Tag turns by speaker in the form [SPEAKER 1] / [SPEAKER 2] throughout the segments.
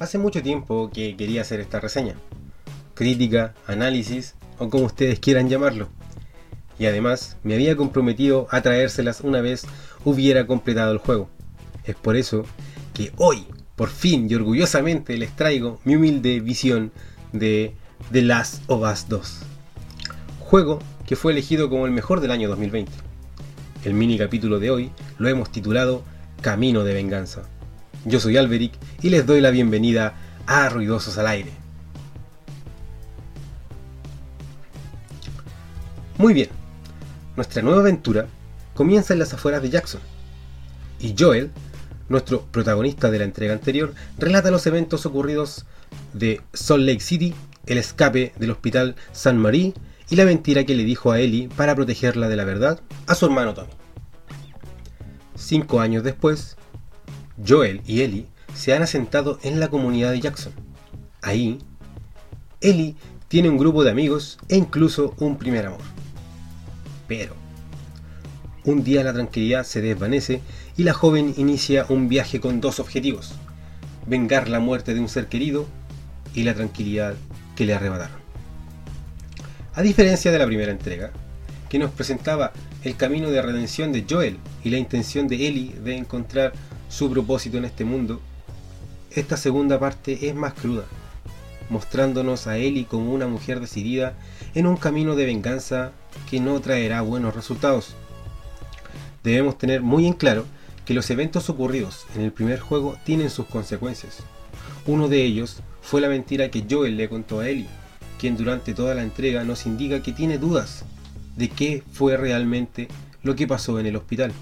[SPEAKER 1] Hace mucho tiempo que quería hacer esta reseña. Crítica, análisis o como ustedes quieran llamarlo. Y además me había comprometido a traérselas una vez hubiera completado el juego. Es por eso que hoy, por fin y orgullosamente les traigo mi humilde visión de The Last of Us 2. Juego que fue elegido como el mejor del año 2020. El mini capítulo de hoy lo hemos titulado Camino de Venganza. Yo soy Alberic y les doy la bienvenida a Ruidosos al Aire. Muy bien, nuestra nueva aventura comienza en las afueras de Jackson. Y Joel, nuestro protagonista de la entrega anterior, relata los eventos ocurridos de Salt Lake City, el escape del hospital San Marie y la mentira que le dijo a Ellie para protegerla de la verdad a su hermano Tommy. Cinco años después, Joel y Ellie se han asentado en la comunidad de Jackson. Ahí, Ellie tiene un grupo de amigos e incluso un primer amor. Pero, un día la tranquilidad se desvanece y la joven inicia un viaje con dos objetivos. Vengar la muerte de un ser querido y la tranquilidad que le arrebataron. A diferencia de la primera entrega, que nos presentaba el camino de redención de Joel y la intención de Ellie de encontrar su propósito en este mundo, esta segunda parte es más cruda, mostrándonos a Ellie como una mujer decidida en un camino de venganza que no traerá buenos resultados. Debemos tener muy en claro que los eventos ocurridos en el primer juego tienen sus consecuencias. Uno de ellos fue la mentira que Joel le contó a Ellie, quien durante toda la entrega nos indica que tiene dudas de qué fue realmente lo que pasó en el hospital,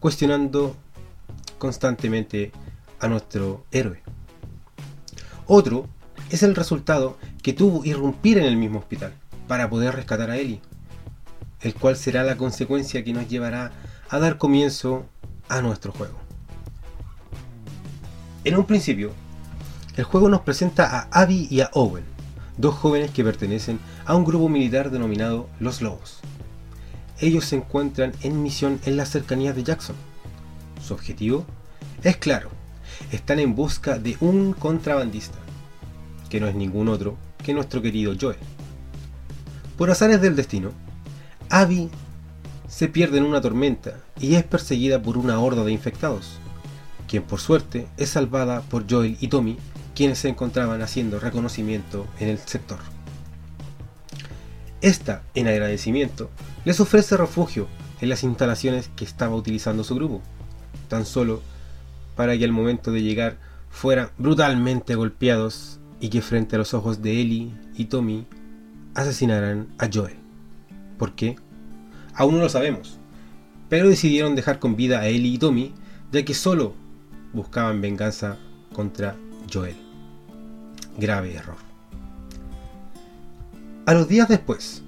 [SPEAKER 1] cuestionando constantemente a nuestro héroe. Otro es el resultado que tuvo irrumpir en el mismo hospital para poder rescatar a Ellie, el cual será la consecuencia que nos llevará a dar comienzo a nuestro juego. En un principio, el juego nos presenta a Abby y a Owen, dos jóvenes que pertenecen a un grupo militar denominado Los Lobos. Ellos se encuentran en misión en las cercanías de Jackson, su objetivo es claro, están en busca de un contrabandista, que no es ningún otro que nuestro querido Joel. Por azares del destino, Abby se pierde en una tormenta y es perseguida por una horda de infectados, quien por suerte es salvada por Joel y Tommy, quienes se encontraban haciendo reconocimiento en el sector. Esta, en agradecimiento, les ofrece refugio en las instalaciones que estaba utilizando su grupo, tan solo para que al momento de llegar fueran brutalmente golpeados y que frente a los ojos de Ellie y Tommy asesinaran a Joel. ¿Por qué? Aún no lo sabemos, pero decidieron dejar con vida a Ellie y Tommy ya que solo buscaban venganza contra Joel. Grave error. A los días después,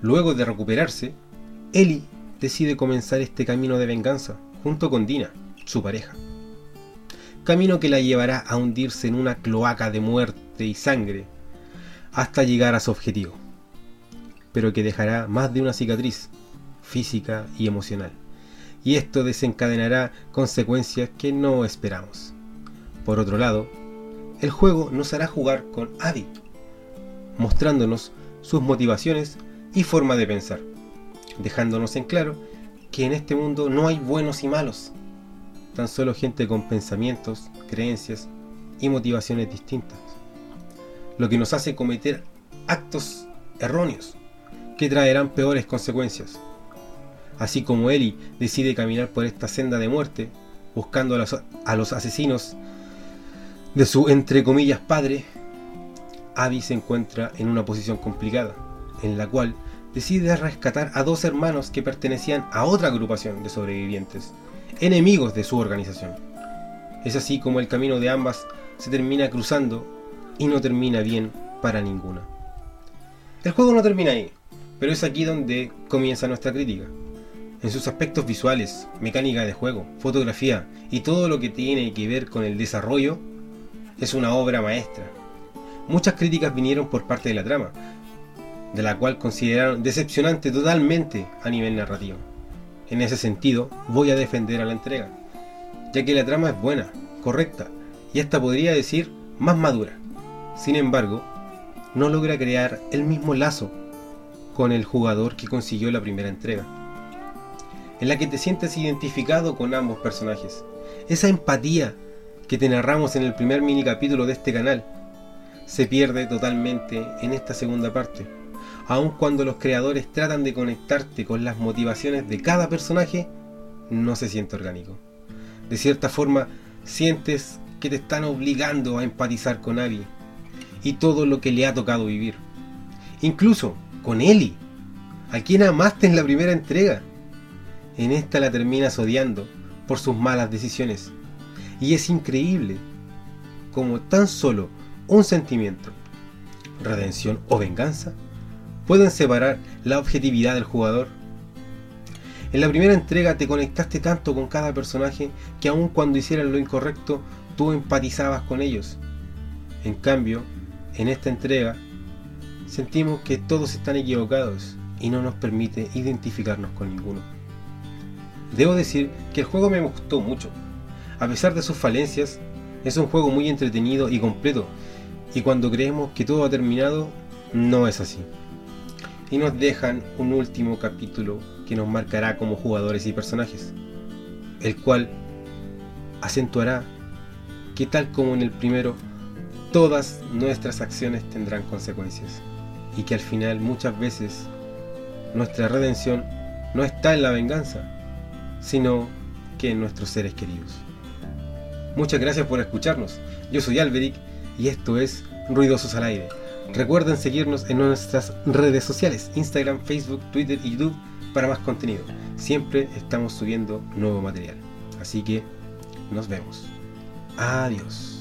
[SPEAKER 1] luego de recuperarse, Ellie decide comenzar este camino de venganza junto con Dina, su pareja. Camino que la llevará a hundirse en una cloaca de muerte y sangre hasta llegar a su objetivo, pero que dejará más de una cicatriz física y emocional, y esto desencadenará consecuencias que no esperamos. Por otro lado, el juego nos hará jugar con Abby, mostrándonos sus motivaciones y forma de pensar, dejándonos en claro que en este mundo no hay buenos y malos, tan solo gente con pensamientos, creencias y motivaciones distintas, lo que nos hace cometer actos erróneos que traerán peores consecuencias. Así como Eli decide caminar por esta senda de muerte, buscando a los, a los asesinos de su entre comillas padre, Abby se encuentra en una posición complicada, en la cual decide rescatar a dos hermanos que pertenecían a otra agrupación de sobrevivientes, enemigos de su organización. Es así como el camino de ambas se termina cruzando y no termina bien para ninguna. El juego no termina ahí, pero es aquí donde comienza nuestra crítica. En sus aspectos visuales, mecánica de juego, fotografía y todo lo que tiene que ver con el desarrollo, es una obra maestra. Muchas críticas vinieron por parte de la trama, de la cual consideraron decepcionante totalmente a nivel narrativo. En ese sentido, voy a defender a la entrega, ya que la trama es buena, correcta, y hasta podría decir más madura. Sin embargo, no logra crear el mismo lazo con el jugador que consiguió la primera entrega, en la que te sientes identificado con ambos personajes. Esa empatía que te narramos en el primer mini capítulo de este canal se pierde totalmente en esta segunda parte. Aun cuando los creadores tratan de conectarte con las motivaciones de cada personaje, no se siente orgánico. De cierta forma, sientes que te están obligando a empatizar con Abby y todo lo que le ha tocado vivir. Incluso con Ellie, a quien amaste en la primera entrega. En esta la terminas odiando por sus malas decisiones. Y es increíble como tan solo un sentimiento, redención o venganza, pueden separar la objetividad del jugador. En la primera entrega te conectaste tanto con cada personaje que aun cuando hicieran lo incorrecto, tú empatizabas con ellos. En cambio, en esta entrega, sentimos que todos están equivocados y no nos permite identificarnos con ninguno. Debo decir que el juego me gustó mucho. A pesar de sus falencias, es un juego muy entretenido y completo y cuando creemos que todo ha terminado, no es así. Y nos dejan un último capítulo que nos marcará como jugadores y personajes, el cual acentuará que tal como en el primero, todas nuestras acciones tendrán consecuencias y que al final muchas veces nuestra redención no está en la venganza, sino que en nuestros seres queridos. Muchas gracias por escucharnos. Yo soy Alberic y esto es Ruidosos al Aire. Recuerden seguirnos en nuestras redes sociales, Instagram, Facebook, Twitter y YouTube para más contenido. Siempre estamos subiendo nuevo material. Así que nos vemos. Adiós.